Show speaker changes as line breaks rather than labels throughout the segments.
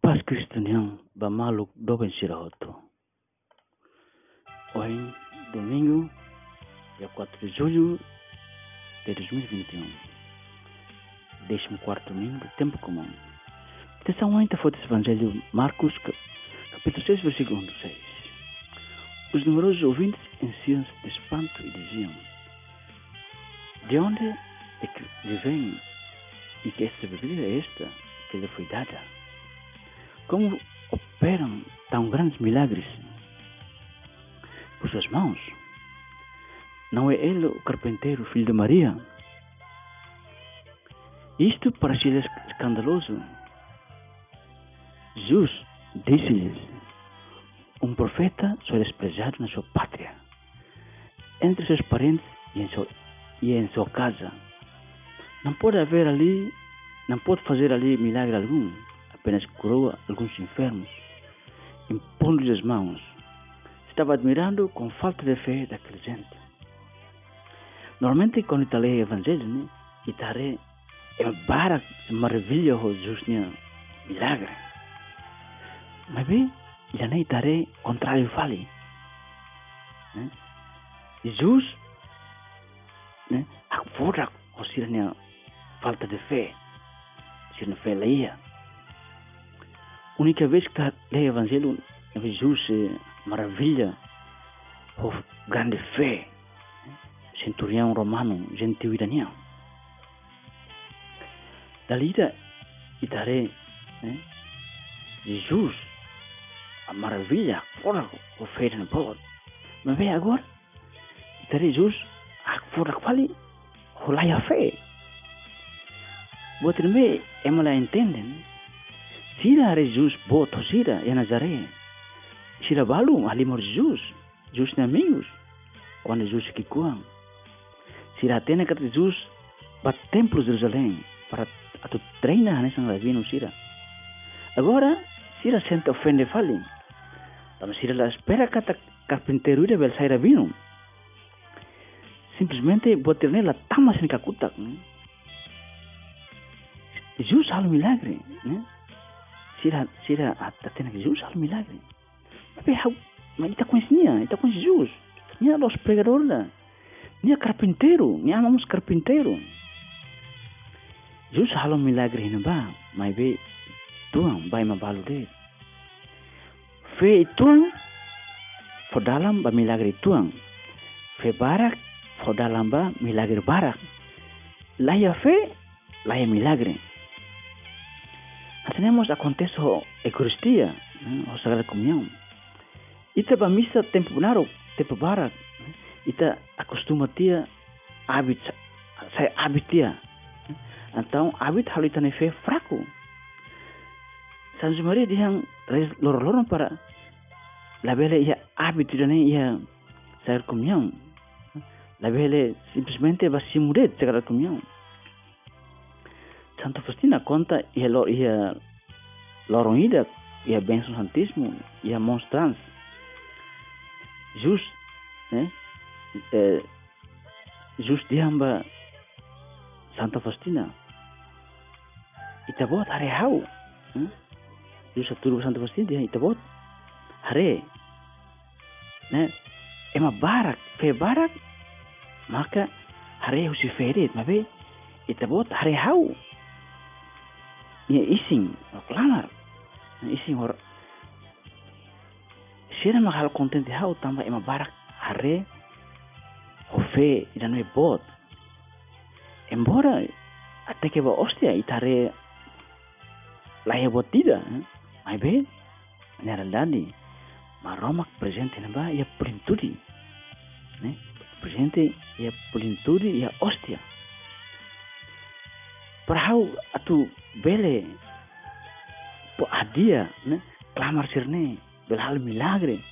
Paz Cristiano Bamalu Doben Sirahoto. Hoje, domingo, dia 4 de julho de 2021. 14 domingo do tempo comum. Atenção ainda foi desse Evangelho Marcos, capítulo 6, versículo 1 6. Os numerosos ouvintes enchiam-se de espanto e diziam: De onde é que lhe vem e que esta bebida é esta que lhe foi dada? Como operam tão grandes milagres por suas mãos? Não é ele o carpinteiro, filho de Maria? Isto parecia escandaloso. Jesus disse-lhes: Um profeta só é desprezado na sua pátria, entre seus parentes e em, sua, e em sua casa. Não pode haver ali, não pode fazer ali milagre algum apenas curou alguns enfermos, impondo-lhes as mãos. Estava admirando com falta de fé daquele gente. Normalmente, quando está o Evangelho, né, itare é bara maravilha Jesus né, milagre. Mas bem, já nem itare contrário fale. Né? Jesus, né, a fora o sirne falta de fé, fé leia única vez que está lê o Evangelho, Jesus eh, maravilha, o grande fé, centurião romano, gentil iraniano. Dali itare né? Jesus, a maravilha, fora o fé no povo. Mas vem agora, itare Jesus, a fora quali, o lá a fé. Botenbe emo la entienden. Sira are jus boto sira e Nazaré. Sira balu alimor jus, jus na amigos. Quando jus que kuang. Sira atena kat jus pa templo Jerusalém para a tu treina hanes ang rabino sira. Agora sira senta ofende falin. Tamo sira la espera kata carpintero ira bel saira. Simplesmente boterne la tamas en kakutak, né? Jesus hal milagre, né? sira sira até Jesus al milagre. Mas how mas está com nia está com Jesus nia los pregadores nia carpinteiro nia amamos carpinteiro Jesus halo milagre hina ba mas be tuang bai ma de. Fe tuang fo dalam ba milagre tuang fe barak fo dalam ba milagre barak. Laya fe laya milagre tenemos acontece a Eucaristía, ¿eh? né? a Sagrada Comunhão. E a missa temporar, tempo para, e ¿eh? te acostuma ter hábito, sai hábito. Então, ¿eh? hábito halita ne fé fraco. San Maria dihang loroloron para la vele ia hábito ne ia Sagrada Comunhão. La vele simplesmente va se mudar Sagrada Comunhão. Santa Faustina conta e ela Lorong hidup, ya bensun santismu, ya monstrans. Just, eh, eh, just dihamba Santa Faustina. Ita buat hari hau. Eh? Just satu Santa Faustina dia ita buat hari. Nah, emak barak, fe barak, maka hari harus diferit, tapi ita buat hari hau. Ia ya, ising, lo kelamar e senhor sira mahal konten content ha o tamba e barak hare o fe e bot. Embora até que ba ostia itare tare la e bot dida eh? mai be ne ara dani ma romak presente na ba ia plintudi. Ne? Presente ia plintudi ia ostia. Para hau atu bele po adia, né? Clamar sirne, belhal milagre.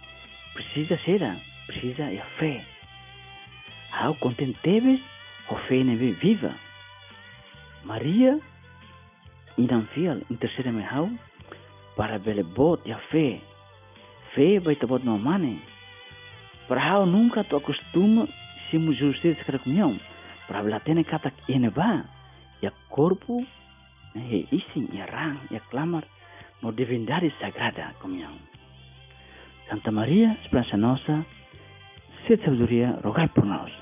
Precisa ser, precisa a fé. Hau contenteves, o fé neve viva. Maria, inam fiel, intercede me hau, para bele bot a fé. Fé vai te bot no mane. Para hau nunca tu acostuma se mu justiça cada comunhão. Para blatene kata ene ba. Ya corpo né, e sim, e a rang, e a clamar uma divindade sagrada comunhão. Santa Maria, esperança nossa, sede sabedoria, rogai por nós.